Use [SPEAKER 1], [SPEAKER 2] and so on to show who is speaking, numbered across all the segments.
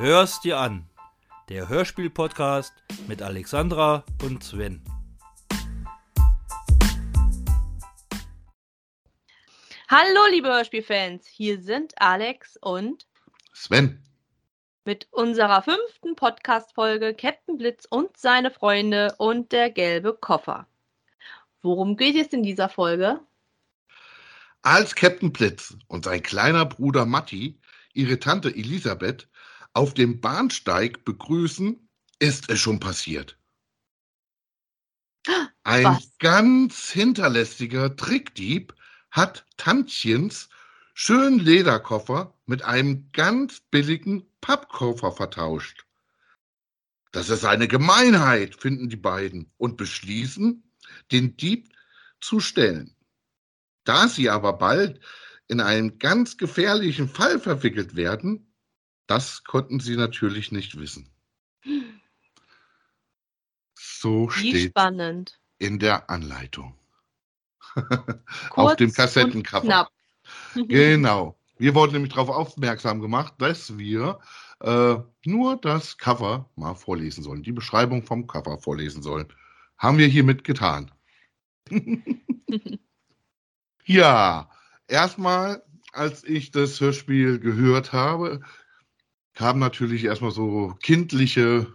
[SPEAKER 1] Hör's dir an. Der Hörspiel-Podcast mit Alexandra und Sven.
[SPEAKER 2] Hallo, liebe Hörspielfans. Hier sind Alex und
[SPEAKER 3] Sven.
[SPEAKER 2] mit unserer fünften Podcast-Folge Captain Blitz und seine Freunde und der gelbe Koffer. Worum geht es in dieser Folge?
[SPEAKER 3] Als Captain Blitz und sein kleiner Bruder Matti ihre Tante Elisabeth auf dem Bahnsteig begrüßen, ist es schon passiert. Ein
[SPEAKER 2] Was?
[SPEAKER 3] ganz hinterlästiger Trickdieb hat Tantchens schönen Lederkoffer mit einem ganz billigen Pappkoffer vertauscht. Das ist eine Gemeinheit, finden die beiden und beschließen, den Dieb zu stellen. Da sie aber bald in einen ganz gefährlichen Fall verwickelt werden, das konnten sie natürlich nicht wissen. So
[SPEAKER 2] Wie
[SPEAKER 3] steht
[SPEAKER 2] spannend.
[SPEAKER 3] in der Anleitung. Auf dem Kassettencover. Genau. Wir wurden nämlich darauf aufmerksam gemacht, dass wir äh, nur das Cover mal vorlesen sollen, die Beschreibung vom Cover vorlesen sollen. Haben wir hiermit getan. ja, erstmal, als ich das Hörspiel gehört habe, kamen natürlich erstmal so kindliche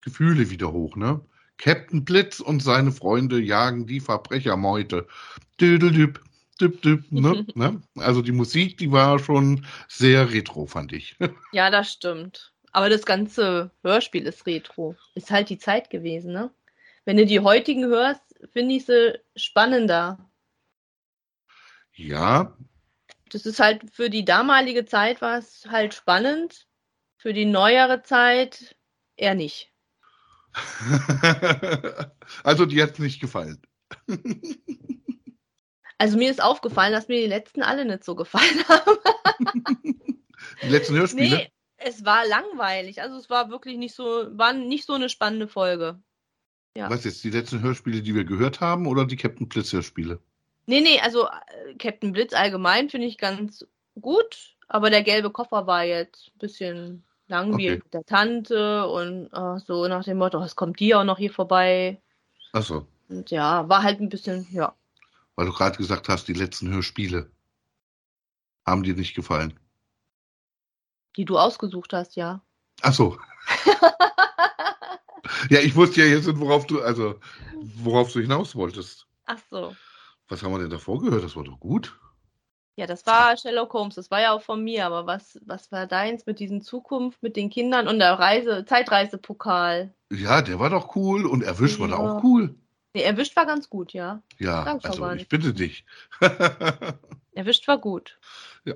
[SPEAKER 3] Gefühle wieder hoch, ne? Captain Blitz und seine Freunde jagen die Verbrechermeute. Düdeldüb, düb, düb, ne? ne? Also die Musik, die war schon sehr retro, fand ich.
[SPEAKER 2] Ja, das stimmt. Aber das ganze Hörspiel ist retro. Ist halt die Zeit gewesen, ne? Wenn du die heutigen hörst, finde ich sie spannender.
[SPEAKER 3] Ja,
[SPEAKER 2] Das ist halt für die damalige Zeit war es halt spannend. Für die neuere Zeit eher nicht.
[SPEAKER 3] also die hat nicht gefallen.
[SPEAKER 2] Also mir ist aufgefallen, dass mir die letzten alle nicht so gefallen haben.
[SPEAKER 3] Die letzten Hörspiele?
[SPEAKER 2] Nee, es war langweilig. Also es war wirklich nicht so, war nicht so eine spannende Folge. ja.
[SPEAKER 3] Was jetzt, die letzten Hörspiele, die wir gehört haben, oder die Captain Blitz Hörspiele?
[SPEAKER 2] Nee, nee, also äh, Captain Blitz allgemein finde ich ganz gut, aber der gelbe Koffer war jetzt ein bisschen langwierig
[SPEAKER 3] Okay.
[SPEAKER 2] mit der Tante und äh, so nach dem Motto, es kommt die auch noch hier vorbei.
[SPEAKER 3] Achso,
[SPEAKER 2] Und ja, war halt ein bisschen, ja.
[SPEAKER 3] weil du gerade gesagt hast, die letzten Hörspiele haben dir nicht gefallen.
[SPEAKER 2] Die du ausgesucht hast, ja.
[SPEAKER 3] Achso. Ja, ich wusste ja jetzt, worauf du, also, worauf du hinaus wolltest.
[SPEAKER 2] Ach so.
[SPEAKER 3] Was haben wir denn davor gehört? Das war doch gut.
[SPEAKER 2] Ja, das war Sherlock Holmes, das war ja auch von mir, aber was, was war deins mit diesen Zukunft, mit den Kindern und der Reise, Zeitreisepokal?
[SPEAKER 3] Ja, der war doch cool und erwischt war da
[SPEAKER 2] Ja.
[SPEAKER 3] auch cool.
[SPEAKER 2] Nee, erwischt war ganz gut, ja.
[SPEAKER 3] Ja,
[SPEAKER 2] doch
[SPEAKER 3] also ich bitte dich.
[SPEAKER 2] Erwischt war gut.
[SPEAKER 3] Ja.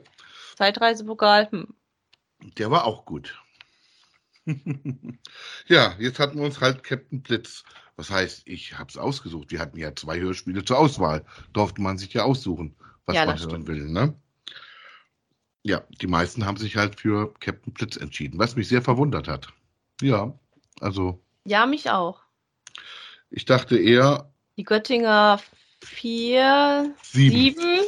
[SPEAKER 2] Zeitreisepokal, hm.
[SPEAKER 3] Der war auch gut. ja, jetzt hatten wir uns halt Captain Blitz. Was heißt, ich habe es ausgesucht. Wir hatten ja zwei Hörspiele zur Auswahl. Durfte man sich ja aussuchen, was
[SPEAKER 2] Ja,
[SPEAKER 3] man hören will. Ne? Ja, die meisten haben sich halt für Captain Blitz entschieden, was mich sehr verwundert hat. Ja, also
[SPEAKER 2] Ja, mich auch.
[SPEAKER 3] ich dachte eher
[SPEAKER 2] Die Göttinger 4,
[SPEAKER 3] sieben.
[SPEAKER 2] 7.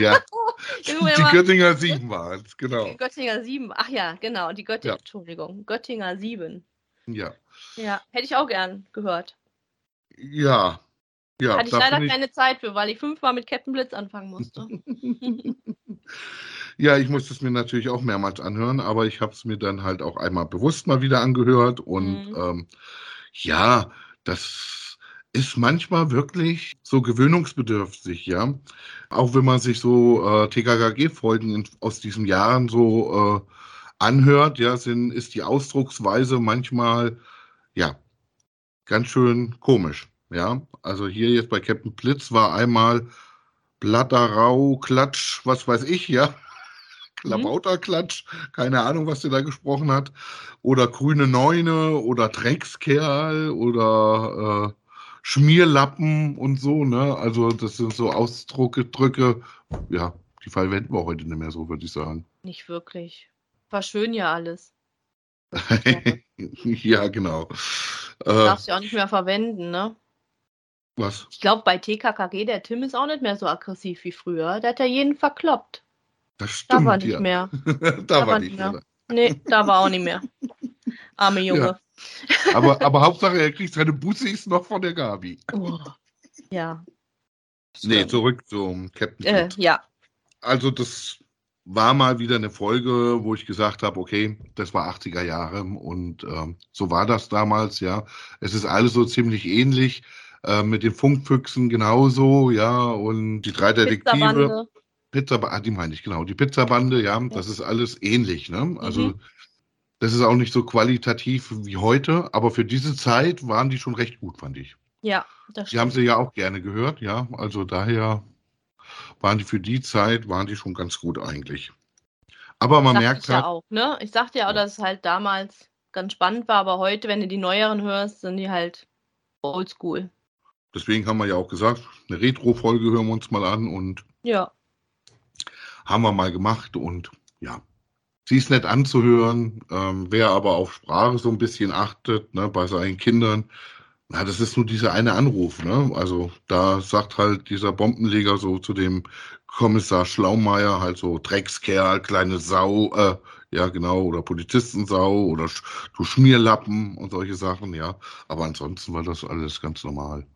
[SPEAKER 3] Ja, die Göttinger sieben waren es, genau.
[SPEAKER 2] Göttinger 7. Ach ja, genau. Die Göttinger,
[SPEAKER 3] Ja.
[SPEAKER 2] Entschuldigung. Göttinger 7.
[SPEAKER 3] Ja,
[SPEAKER 2] Ja, hätte ich auch gern gehört.
[SPEAKER 3] ja. ja
[SPEAKER 2] Hatte ich leider
[SPEAKER 3] ich-
[SPEAKER 2] keine Zeit für, weil ich fünfmal mit Captain Blitz anfangen musste.
[SPEAKER 3] Ja, ich musste es mir natürlich auch mehrmals anhören, aber ich habe es mir dann halt auch einmal bewusst mal wieder angehört. Und
[SPEAKER 2] Mhm.
[SPEAKER 3] ähm, ja, das ist manchmal wirklich so gewöhnungsbedürftig, ja. Auch wenn man sich so äh, TKKG-Folgen aus diesen Jahren so äh, anhört, ja, sind, ist die Ausdrucksweise manchmal, ja, ganz schön komisch, ja. Also hier jetzt bei Captain Blitz war einmal Blatterau, Klatsch, was weiß ich, ja. Klabauterklatsch, keine Ahnung, was der da gesprochen hat. Oder grüne Neune oder Dreckskerl oder äh, Schmierlappen und so, ne? Also das sind so Ausdrücke, Drücke, ja, die verwenden wir heute nicht mehr so, würde ich sagen.
[SPEAKER 2] Nicht wirklich. War schön ja alles.
[SPEAKER 3] ja, genau.
[SPEAKER 2] Du
[SPEAKER 3] Äh,
[SPEAKER 2] darfst ja auch nicht mehr verwenden, ne?
[SPEAKER 3] was?
[SPEAKER 2] Ich glaube, bei TKKG, der Tim ist auch nicht mehr so aggressiv wie früher. Der hat ja jeden verkloppt.
[SPEAKER 3] Das
[SPEAKER 2] Da
[SPEAKER 3] stimmt,
[SPEAKER 2] war nicht
[SPEAKER 3] ja.
[SPEAKER 2] mehr.
[SPEAKER 3] da war
[SPEAKER 2] war
[SPEAKER 3] nicht
[SPEAKER 2] nicht
[SPEAKER 3] mehr.
[SPEAKER 2] mehr. Nee, da war auch nicht mehr. Arme Junge.
[SPEAKER 3] Aber, aber Hauptsache, er kriegt seine Bussis noch von der Gabi.
[SPEAKER 2] Oh. Ja.
[SPEAKER 3] Nee, zurück zum Captain
[SPEAKER 2] Äh, ja.
[SPEAKER 3] Also das war mal wieder eine Folge, wo ich gesagt habe, okay, das war 80er Jahre und ähm, so war das damals, ja. Es ist alles so ziemlich ähnlich, äh, mit den Funkfüchsen genauso, ja, und die drei Detektive. Pizza, ah, die meine ich, genau. Die Pizzabande, ja, das ist alles ähnlich, ne? Also,
[SPEAKER 2] Mhm.
[SPEAKER 3] Das ist auch nicht so qualitativ wie heute, aber für diese Zeit waren die schon recht gut, fand ich.
[SPEAKER 2] Ja, das
[SPEAKER 3] Die haben
[SPEAKER 2] stimmt.
[SPEAKER 3] sie ja auch gerne gehört, ja. Also daher waren die für die Zeit, waren die schon ganz gut eigentlich. Aber man merkt
[SPEAKER 2] ich ja
[SPEAKER 3] halt,
[SPEAKER 2] auch, ne? Ich sagte ja auch, dass es halt damals ganz spannend war, aber heute, wenn du die neueren hörst, sind die halt oldschool.
[SPEAKER 3] deswegen haben wir ja auch gesagt, eine Retro-Folge hören wir uns mal an und
[SPEAKER 2] Ja.
[SPEAKER 3] haben wir mal gemacht und ja. Sie ist nett anzuhören, ähm, wer aber auf Sprache so ein bisschen achtet, ne, bei seinen Kindern, na, das ist nur dieser eine Anruf, ne? Also da sagt halt dieser Bombenleger so zu dem Kommissar Schlaumeier halt so Dreckskerl, kleine Sau, äh, ja genau, oder Polizistensau oder du Schmierlappen und solche Sachen, ja. Aber ansonsten war das alles ganz normal.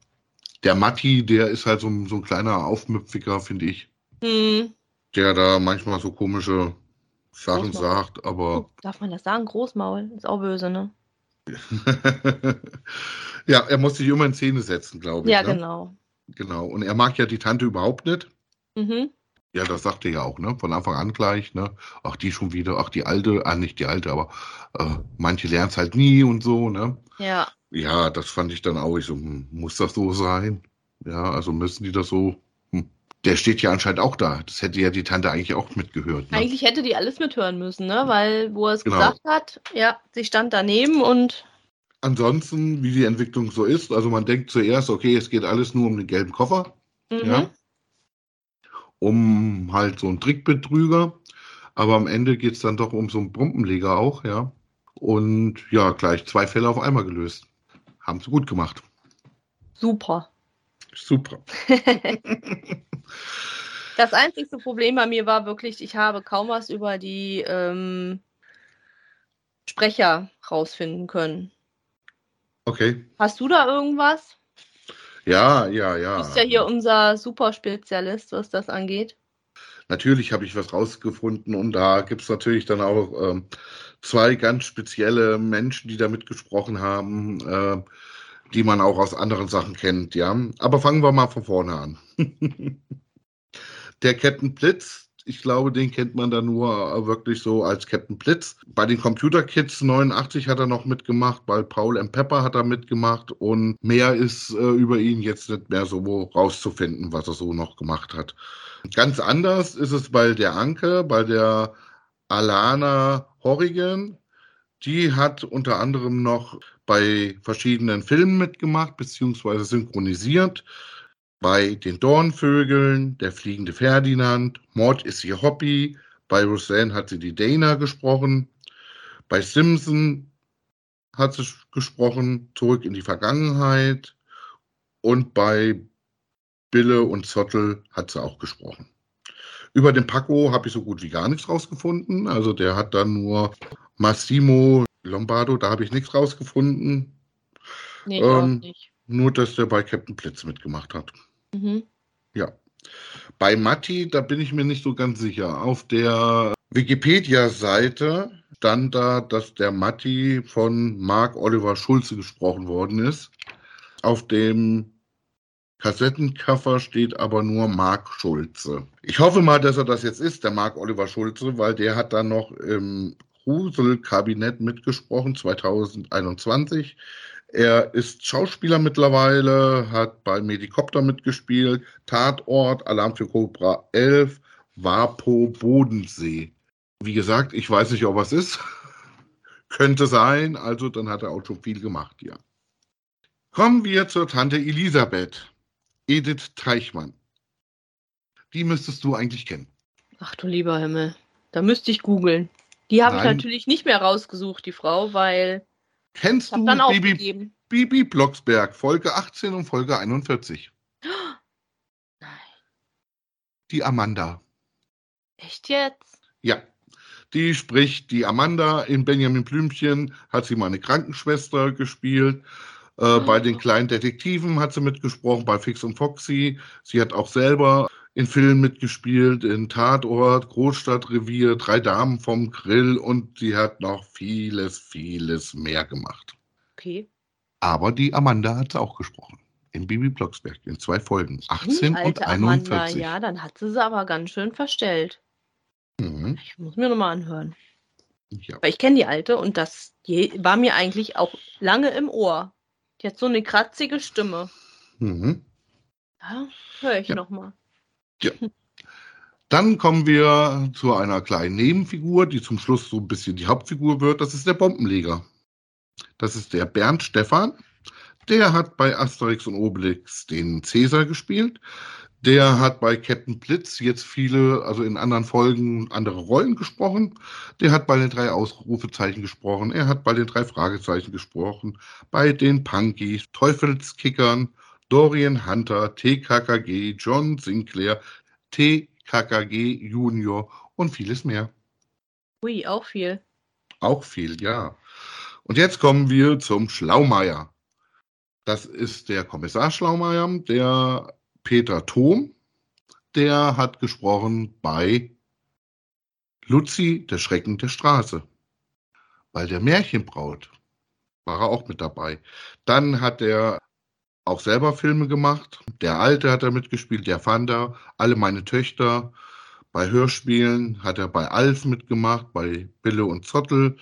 [SPEAKER 3] Der Matti, der ist halt so, ein- so ein kleiner Aufmüpfiger, finde ich
[SPEAKER 2] Hm.
[SPEAKER 3] der da manchmal so komische Sachen
[SPEAKER 2] Großmaul.
[SPEAKER 3] sagt, aber
[SPEAKER 2] Oh, darf man das sagen? Großmaul. Ist auch böse, ne?
[SPEAKER 3] ja, er muss sich immer in Szene setzen, glaube ich.
[SPEAKER 2] Ja,
[SPEAKER 3] ne?
[SPEAKER 2] genau.
[SPEAKER 3] Genau. Und er mag ja die Tante überhaupt nicht.
[SPEAKER 2] Mhm.
[SPEAKER 3] Ja, das sagt er ja auch, ne? Von Anfang an gleich, ne? Ach, die schon wieder, ach, die alte, ah, nicht die alte, aber äh, manche lernen es halt nie und so, ne?
[SPEAKER 2] Ja.
[SPEAKER 3] Ja, das fand ich dann auch. Ich so, hm, muss das so sein? Ja, also müssen die das so. Der steht ja anscheinend auch da. Das hätte ja die Tante eigentlich auch mitgehört. Ne?
[SPEAKER 2] Eigentlich hätte die alles mithören müssen, ne? Weil, wo er es
[SPEAKER 3] Genau.
[SPEAKER 2] gesagt hat, ja, sie stand daneben und
[SPEAKER 3] Ansonsten, wie die Entwicklung so ist, also man denkt zuerst, okay, es geht alles nur um den gelben Koffer,
[SPEAKER 2] mhm.
[SPEAKER 3] ja, um halt so einen Trickbetrüger, aber am Ende geht es dann doch um so einen Bombenleger auch, ja. Und ja, gleich zwei Fälle auf einmal gelöst. Haben sie gut gemacht.
[SPEAKER 2] super.
[SPEAKER 3] Super.
[SPEAKER 2] Das einzigste Problem bei mir war wirklich, ich habe kaum was über die ähm, Sprecher rausfinden können.
[SPEAKER 3] Okay.
[SPEAKER 2] Hast du da irgendwas?
[SPEAKER 3] Ja, ja, ja.
[SPEAKER 2] Du bist ja hier unser Superspezialist, was das angeht.
[SPEAKER 3] Natürlich habe ich was rausgefunden und da gibt es natürlich dann auch ähm, zwei ganz spezielle Menschen, die da mitgesprochen haben, äh, die man auch aus anderen Sachen kennt, ja. Aber fangen wir mal von vorne an. Der Captain Blitz, ich glaube, den kennt man da nur äh, wirklich so als Captain Blitz. Bei den Computer Kids 89 hat er noch mitgemacht, bei Paul M. Pepper hat er mitgemacht und mehr ist äh, über ihn jetzt nicht mehr so rauszufinden, was er so noch gemacht hat. Ganz anders ist es bei der Anke, bei der Alana Horrigan. Die hat unter anderem noch bei verschiedenen Filmen mitgemacht, beziehungsweise synchronisiert. Bei den Dornvögeln, der fliegende Ferdinand, Mord ist ihr Hobby. Bei Roseanne hat sie die Dana gesprochen. Bei Simpson hat sie gesprochen, zurück in die Vergangenheit. Und bei Bille und Zottel hat sie auch gesprochen. Über den Paco habe ich so gut wie gar nichts rausgefunden. Also der hat dann nur Massimo Lombardo, da habe ich nichts rausgefunden.
[SPEAKER 2] Nee,
[SPEAKER 3] Ähm,
[SPEAKER 2] nicht.
[SPEAKER 3] Nur, dass der bei Captain Blitz mitgemacht hat.
[SPEAKER 2] Mhm.
[SPEAKER 3] Ja. Bei Matti, da bin ich mir nicht so ganz sicher. Auf der Wikipedia-Seite stand da, dass der Matti von Mark Oliver Schulze gesprochen worden ist. Auf dem Kassettencover steht aber nur Mark Schulze. Ich hoffe mal, dass er das jetzt ist, der Mark Oliver Schulze, weil der hat dann noch im Grusel-Kabinett mitgesprochen, 2021. Er ist Schauspieler mittlerweile, hat bei Medikopter mitgespielt, Tatort, Alarm für Cobra 11, Wapo, Bodensee. Wie gesagt, ich weiß nicht, ob was ist. Könnte sein, also dann hat er auch schon viel gemacht, ja. Kommen wir zur Tante Elisabeth, Edith Teichmann. Die müsstest du eigentlich kennen.
[SPEAKER 2] Ach du lieber Himmel. Da müsste ich googeln. Die habe ich natürlich nicht mehr rausgesucht, die Frau, weil
[SPEAKER 3] Kennst du
[SPEAKER 2] dann
[SPEAKER 3] Bibi,
[SPEAKER 2] aufgegeben.
[SPEAKER 3] Bibi Blocksberg, Folge 18 und Folge 41?
[SPEAKER 2] Nein.
[SPEAKER 3] Die Amanda.
[SPEAKER 2] Echt jetzt?
[SPEAKER 3] Ja, Die spricht die Amanda in Benjamin Blümchen, hat sie mal eine Krankenschwester gespielt. Äh, bei den kleinen Detektiven hat sie mitgesprochen, bei Fix und Foxy. Sie hat auch selber in Filmen mitgespielt, in Tatort, Großstadtrevier, Drei Damen vom Grill und sie hat noch vieles, vieles mehr gemacht.
[SPEAKER 2] Okay.
[SPEAKER 3] Aber die Amanda hat sie auch gesprochen. In Bibi Blocksberg in zwei Folgen. 18
[SPEAKER 2] Alte
[SPEAKER 3] und
[SPEAKER 2] Amanda,
[SPEAKER 3] 41.
[SPEAKER 2] ja, dann hat sie sie aber ganz schön verstellt.
[SPEAKER 3] Mhm.
[SPEAKER 2] Ich muss mir nochmal anhören.
[SPEAKER 3] ja.
[SPEAKER 2] Weil ich kenne die alte und das war mir eigentlich auch lange im Ohr. Die hat so eine kratzige Stimme.
[SPEAKER 3] Mhm.
[SPEAKER 2] Ja, höre ich
[SPEAKER 3] Ja.
[SPEAKER 2] nochmal.
[SPEAKER 3] Dann kommen wir zu einer kleinen Nebenfigur, die zum Schluss so ein bisschen die Hauptfigur wird. Das ist der Bombenleger. Das ist der Bernd Stephan. Der hat bei Asterix und Obelix den Cäsar gespielt. Der hat bei Captain Blitz jetzt viele, also in anderen Folgen, andere Rollen gesprochen. Der hat bei den drei Ausrufezeichen gesprochen. Er hat bei den drei Fragezeichen gesprochen. Bei den Punkies, Teufelskickern, Dorian Hunter, TKKG, John Sinclair, TKKG Junior und vieles mehr.
[SPEAKER 2] Ui, auch viel.
[SPEAKER 3] Auch viel, ja. Und jetzt kommen wir zum Schlaumeier. Das ist der Kommissar Schlaumeier, der Peter Thom. Der hat gesprochen bei Luzi, der Schrecken der Straße. Bei der Märchenbraut war er auch mit dabei. Dann hat er auch selber Filme gemacht. Der Alte hat er mitgespielt, der Fanda, alle meine Töchter. Bei Hörspielen hat er bei Alf mitgemacht, bei Bille und Zottel.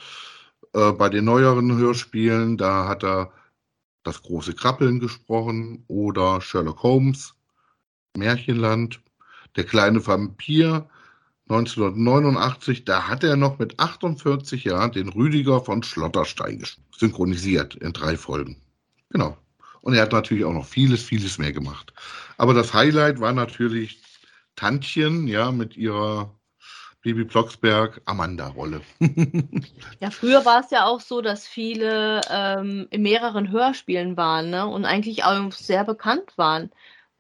[SPEAKER 3] Äh, bei den neueren Hörspielen, da hat er das große Krabbeln gesprochen oder Sherlock Holmes, Märchenland, der kleine Vampir 1989, da hat er noch mit 48 Jahren den Rüdiger von Schlotterstein synchronisiert in drei Folgen. Genau. Und er hat natürlich auch noch vieles, vieles mehr gemacht. Aber das Highlight war natürlich Tantchen, ja, mit ihrer Bibi Blocksberg Amanda-Rolle.
[SPEAKER 2] Ja, früher war es ja auch so, dass viele ähm, in mehreren Hörspielen waren, ne? Und eigentlich auch sehr bekannt waren.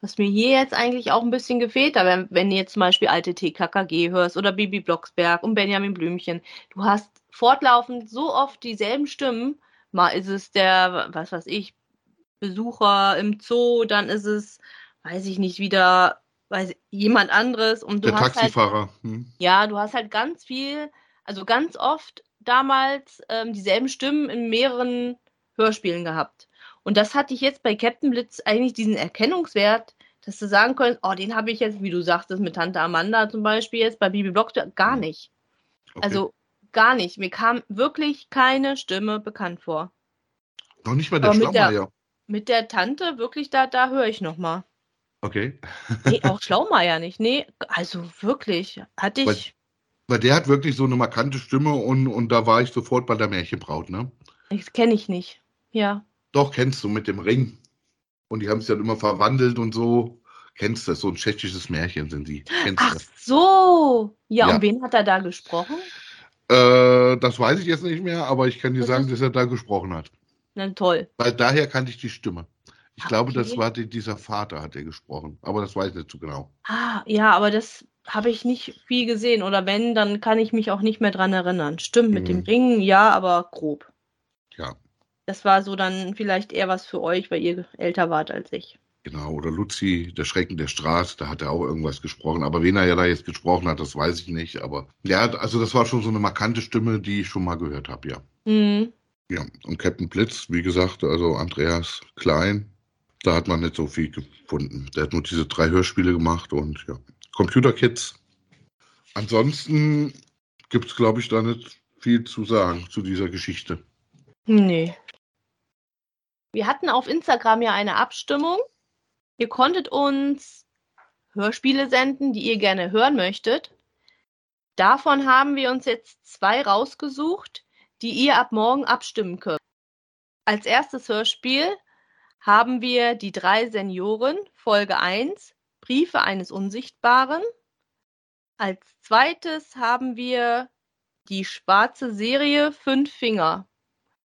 [SPEAKER 2] Was mir hier jetzt eigentlich auch ein bisschen gefehlt hat, wenn, wenn du jetzt zum Beispiel alte TKKG hörst oder Bibi Blocksberg und Benjamin Blümchen. Du hast fortlaufend so oft dieselben Stimmen. Mal ist es der, was weiß ich, Besucher im Zoo, dann ist es, weiß ich nicht, wieder weiß, jemand anderes. Und du
[SPEAKER 3] Der
[SPEAKER 2] hast halt
[SPEAKER 3] Taxifahrer. Hm.
[SPEAKER 2] ja, du hast halt ganz viel, also ganz oft damals ähm, dieselben Stimmen in mehreren Hörspielen gehabt. Und das hatte ich jetzt bei Captain Blitz eigentlich diesen Erkennungswert, dass du sagen könntest, oh, den habe ich jetzt, wie du sagtest, mit Tante Amanda zum Beispiel jetzt, bei Bibi Blocksberg, gar nicht.
[SPEAKER 3] Okay.
[SPEAKER 2] Also gar nicht. Mir kam wirklich keine Stimme bekannt vor.
[SPEAKER 3] noch nicht mal der- Schlaumeier.
[SPEAKER 2] Mit der Tante, wirklich, da, da höre ich nochmal.
[SPEAKER 3] Okay.
[SPEAKER 2] Nee, auch Schlaumeier nicht. Nee, also wirklich. Hatte
[SPEAKER 3] Weil-
[SPEAKER 2] ich.
[SPEAKER 3] Weil der hat wirklich so eine markante Stimme und, und da war ich sofort bei der Märchenbraut, ne?
[SPEAKER 2] Das kenne ich nicht. Ja.
[SPEAKER 3] Doch, kennst du mit dem Ring. Und die haben es dann immer verwandelt und so. Kennst du das? So ein tschechisches Märchen sind die. Kennst
[SPEAKER 2] Ach
[SPEAKER 3] du
[SPEAKER 2] so. Ja,
[SPEAKER 3] Ja.
[SPEAKER 2] und wen hat er da gesprochen?
[SPEAKER 3] das? Äh, das weiß ich jetzt nicht mehr, aber ich kann dir
[SPEAKER 2] Das
[SPEAKER 3] sagen, dass er da gesprochen hat.
[SPEAKER 2] Na toll.
[SPEAKER 3] Weil daher kannte ich die Stimme. Ich
[SPEAKER 2] Ah,
[SPEAKER 3] glaube, das war die, dieser Vater, hat er gesprochen. Aber das weiß ich nicht so genau.
[SPEAKER 2] Ah, ja, aber das habe ich nicht viel gesehen. Oder wenn, dann kann ich mich auch nicht mehr dran erinnern. Stimmt, mit dem
[SPEAKER 3] Mhm.
[SPEAKER 2] Ringen, ja, aber grob.
[SPEAKER 3] Ja,
[SPEAKER 2] Das war so dann vielleicht eher was für euch, weil ihr älter wart als ich.
[SPEAKER 3] genau. Oder Luzi, der Schrecken der Straße, da hat er auch irgendwas gesprochen. Aber wen er ja da jetzt gesprochen hat, das weiß ich nicht. Aber ja, also das war schon so eine markante Stimme, die ich schon mal gehört habe, ja.
[SPEAKER 2] Hm.
[SPEAKER 3] Ja, und Captain Blitz, wie gesagt, also Andreas Klein, da hat man nicht so viel gefunden. Der hat nur diese drei Hörspiele gemacht und ja. Computer Kids. Ansonsten gibt es, glaube ich, da nicht viel zu sagen zu dieser Geschichte.
[SPEAKER 2] Nee. Wir hatten auf Instagram ja eine Abstimmung. Ihr konntet uns Hörspiele senden, die ihr gerne hören möchtet. Davon haben wir uns jetzt zwei rausgesucht, die ihr ab morgen abstimmen könnt. Als erstes Hörspiel haben wir Die drei Senioren, Folge 1, Briefe eines Unsichtbaren. Als zweites haben wir die schwarze Serie Fünf Finger.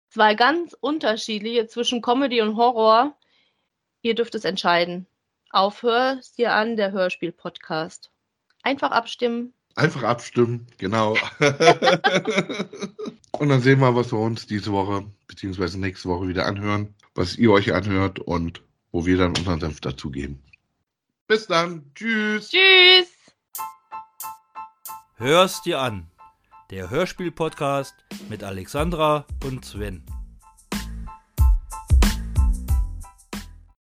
[SPEAKER 2] Zwei ganz unterschiedliche zwischen Comedy und Horror. Ihr dürft es entscheiden. Auf Hör's dir an, der Hörspiel-Podcast. Einfach abstimmen.
[SPEAKER 3] Einfach abstimmen, genau. und dann sehen wir, was wir uns diese Woche beziehungsweise nächste Woche wieder anhören, was ihr euch anhört und wo wir dann unseren Senf dazugeben. Bis dann. Tschüss.
[SPEAKER 2] Tschüss.
[SPEAKER 1] Hörst dir an. Der Hörspiel-Podcast mit Alexandra und Sven.